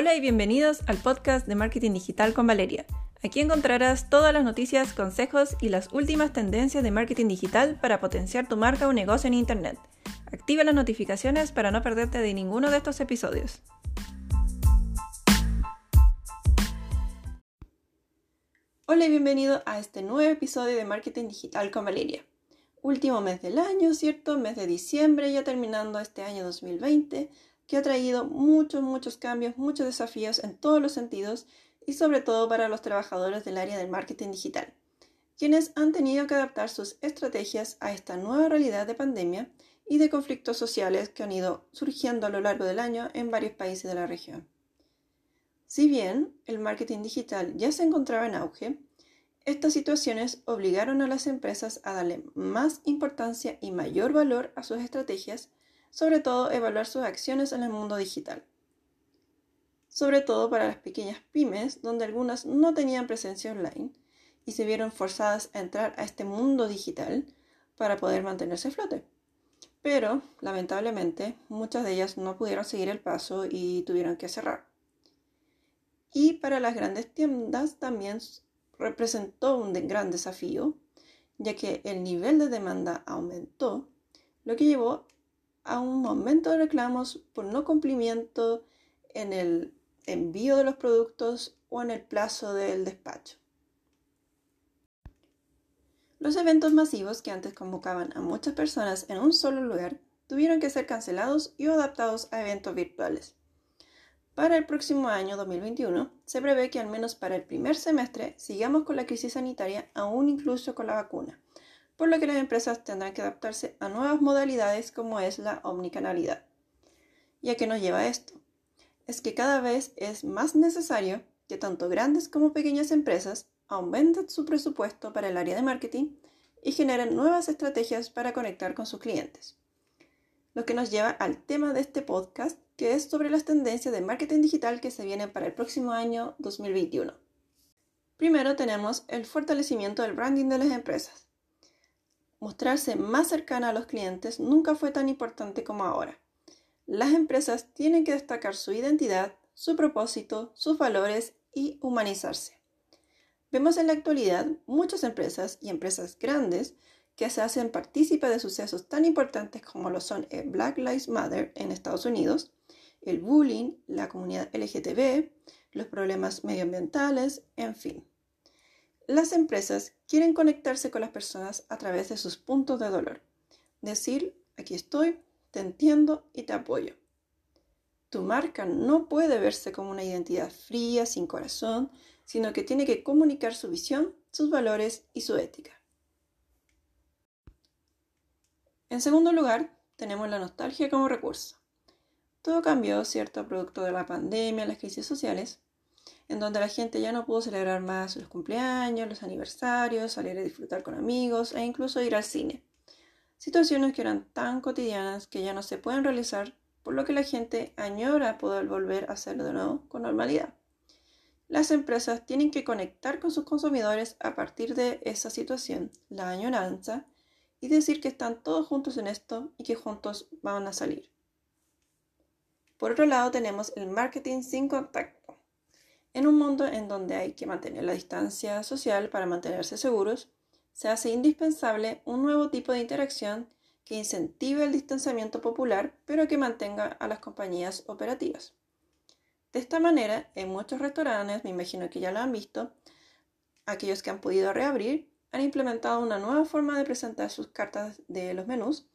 Hola y bienvenidos al podcast de Marketing Digital con Valeria. Aquí encontrarás todas las noticias, consejos y las últimas tendencias de marketing digital para potenciar tu marca o negocio en Internet. Activa las notificaciones para no perderte de ninguno de estos episodios. Hola y bienvenido a este nuevo episodio de Marketing Digital con Valeria. Último mes del año, ¿cierto? Mes de diciembre, ya terminando este año 2020, que ha traído muchos, muchos cambios, muchos desafíos en todos los sentidos y sobre todo para los trabajadores del área del marketing digital, quienes han tenido que adaptar sus estrategias a esta nueva realidad de pandemia y de conflictos sociales que han ido surgiendo a lo largo del año en varios países de la región. Si bien el marketing digital ya se encontraba en auge, estas situaciones obligaron a las empresas a darle más importancia y mayor valor a sus estrategias, sobre todo evaluar sus acciones en el mundo digital. Sobre todo para las pequeñas pymes, donde algunas no tenían presencia online y se vieron forzadas a entrar a este mundo digital para poder mantenerse a flote. Pero, lamentablemente, muchas de ellas no pudieron seguir el paso y tuvieron que cerrar. Y para las grandes tiendas también representó un gran desafío, ya que el nivel de demanda aumentó, lo que llevó a un aumento de reclamos por no cumplimiento en el envío de los productos o en el plazo del despacho. Los eventos masivos que antes convocaban a muchas personas en un solo lugar tuvieron que ser cancelados y adaptados a eventos virtuales. Para el próximo año 2021, se prevé que al menos para el primer semestre sigamos con la crisis sanitaria, aún incluso con la vacuna, por lo que las empresas tendrán que adaptarse a nuevas modalidades como es la omnicanalidad. ¿Y a qué nos lleva esto? Es que cada vez es más necesario que tanto grandes como pequeñas empresas aumenten su presupuesto para el área de marketing y generen nuevas estrategias para conectar con sus clientes. Lo que nos lleva al tema de este podcast que es sobre las tendencias de marketing digital que se vienen para el próximo año 2021. Primero tenemos el fortalecimiento del branding de las empresas. Mostrarse más cercana a los clientes nunca fue tan importante como ahora. Las empresas tienen que destacar su identidad, su propósito, sus valores y humanizarse. Vemos en la actualidad muchas empresas y empresas grandes que se hacen partícipes de sucesos tan importantes como lo son el Black Lives Matter en Estados Unidos, el bullying, la comunidad LGTB, los problemas medioambientales, en fin. Las empresas quieren conectarse con las personas a través de sus puntos de dolor. Decir, aquí estoy, te entiendo y te apoyo. Tu marca no puede verse como una identidad fría, sin corazón, sino que tiene que comunicar su visión, sus valores y su ética. En segundo lugar, tenemos la nostalgia como recurso. Todo cambió, ¿cierto?, producto de la pandemia, las crisis sociales, en donde la gente ya no pudo celebrar más los cumpleaños, los aniversarios, salir a disfrutar con amigos e incluso ir al cine. Situaciones que eran tan cotidianas que ya no se pueden realizar, por lo que la gente añora poder volver a hacerlo de nuevo con normalidad. Las empresas tienen que conectar con sus consumidores a partir de esa situación, la añoranza, y decir que están todos juntos en esto y que juntos van a salir. Por otro lado tenemos el marketing sin contacto. En un mundo en donde hay que mantener la distancia social para mantenerse seguros, se hace indispensable un nuevo tipo de interacción que incentive el distanciamiento popular, pero que mantenga a las compañías operativas. De esta manera, en muchos restaurantes, me imagino que ya lo han visto, aquellos que han podido reabrir, han implementado una nueva forma de presentar sus cartas de los menús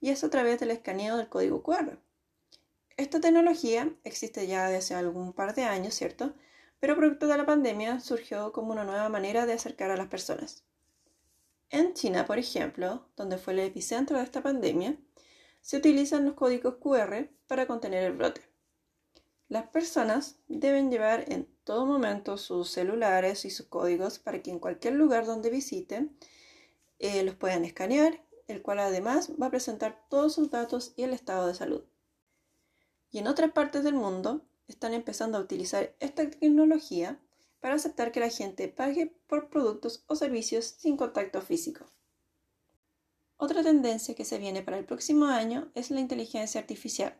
y es a través del escaneo del código QR. Esta tecnología existe ya desde algún par de años, ¿cierto? Pero producto de la pandemia surgió como una nueva manera de acercar a las personas. En China, por ejemplo, donde fue el epicentro de esta pandemia, se utilizan los códigos QR para contener el brote. Las personas deben llevar en todo momento sus celulares y sus códigos para que en cualquier lugar donde visiten eh, los puedan escanear, el cual además va a presentar todos sus datos y el estado de salud. Y en otras partes del mundo están empezando a utilizar esta tecnología para aceptar que la gente pague por productos o servicios sin contacto físico. Otra tendencia que se viene para el próximo año es la inteligencia artificial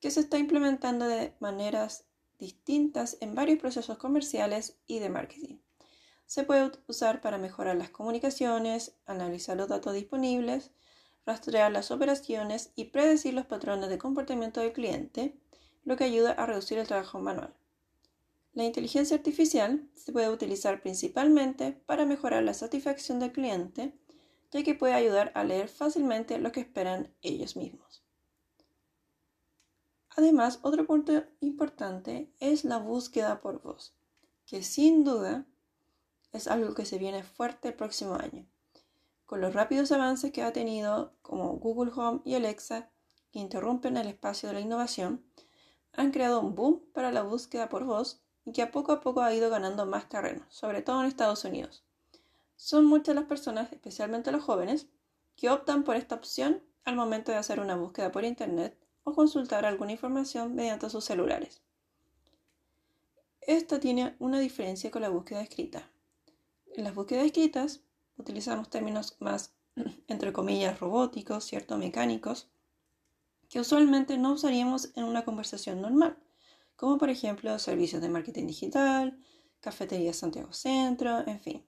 que se está implementando de maneras distintas en varios procesos comerciales y de marketing. Se puede usar para mejorar las comunicaciones, analizar los datos disponibles, rastrear las operaciones y predecir los patrones de comportamiento del cliente, lo que ayuda a reducir el trabajo manual. La inteligencia artificial se puede utilizar principalmente para mejorar la satisfacción del cliente, ya que puede ayudar a leer fácilmente lo que esperan ellos mismos. Además, otro punto importante es la búsqueda por voz, que sin duda es algo que se viene fuerte el próximo año. Con los rápidos avances que ha tenido como Google Home y Alexa, que interrumpen el espacio de la innovación, han creado un boom para la búsqueda por voz y que a poco a poco ha ido ganando más terreno, sobre todo en Estados Unidos. Son muchas las personas, especialmente los jóvenes, que optan por esta opción al momento de hacer una búsqueda por Internet o consultar alguna información mediante sus celulares. Esta tiene una diferencia con la búsqueda escrita. En las búsquedas escritas utilizamos términos más, entre comillas, robóticos, ¿cierto? Mecánicos, que usualmente no usaríamos en una conversación normal, como por ejemplo servicios de marketing digital, cafetería Santiago Centro, en fin.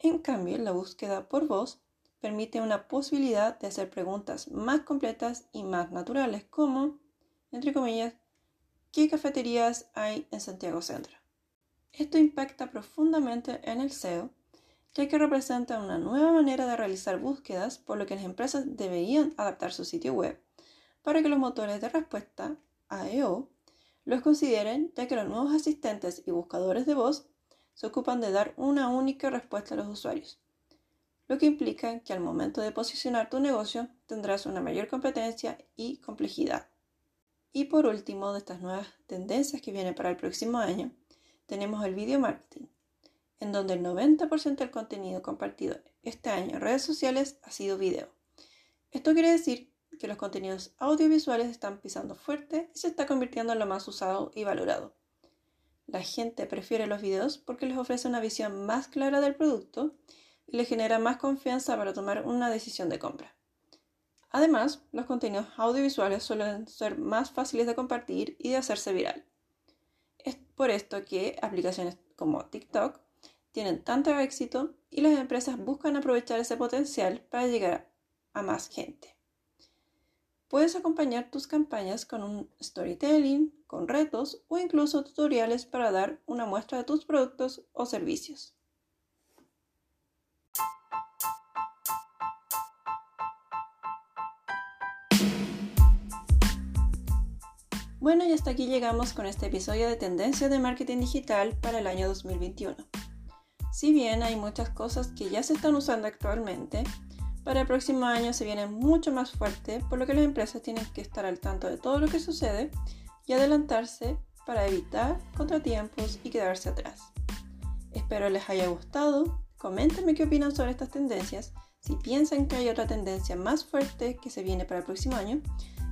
En cambio, la búsqueda por voz permite una posibilidad de hacer preguntas más completas y más naturales, como, entre comillas, ¿qué cafeterías hay en Santiago Centro? Esto impacta profundamente en el SEO, ya que representa una nueva manera de realizar búsquedas, por lo que las empresas deberían adaptar su sitio web para que los motores de respuesta, AEO, los consideren, ya que los nuevos asistentes y buscadores de voz se ocupan de dar una única respuesta a los usuarios, lo que implica que al momento de posicionar tu negocio tendrás una mayor competencia y complejidad. Y por último, de estas nuevas tendencias que vienen para el próximo año, tenemos el video marketing, en donde el 90% del contenido compartido este año en redes sociales ha sido video. Esto quiere decir que los contenidos audiovisuales están pisando fuerte y se está convirtiendo en lo más usado y valorado. La gente prefiere los videos porque les ofrece una visión más clara del producto y le genera más confianza para tomar una decisión de compra. Además, los contenidos audiovisuales suelen ser más fáciles de compartir y de hacerse viral. Es por esto que aplicaciones como TikTok tienen tanto éxito y las empresas buscan aprovechar ese potencial para llegar a más gente. Puedes acompañar tus campañas con un storytelling, con retos o incluso tutoriales para dar una muestra de tus productos o servicios. Bueno, y hasta aquí llegamos con este episodio de Tendencias de Marketing Digital para el año 2021. Si bien hay muchas cosas que ya se están usando actualmente, para el próximo año se viene mucho más fuerte, por lo que las empresas tienen que estar al tanto de todo lo que sucede y adelantarse para evitar contratiempos y quedarse atrás. Espero les haya gustado, coméntenme qué opinan sobre estas tendencias, si piensan que hay otra tendencia más fuerte que se viene para el próximo año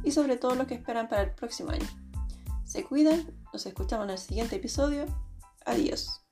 y sobre todo lo que esperan para el próximo año. Se cuidan, nos escuchamos en el siguiente episodio. Adiós.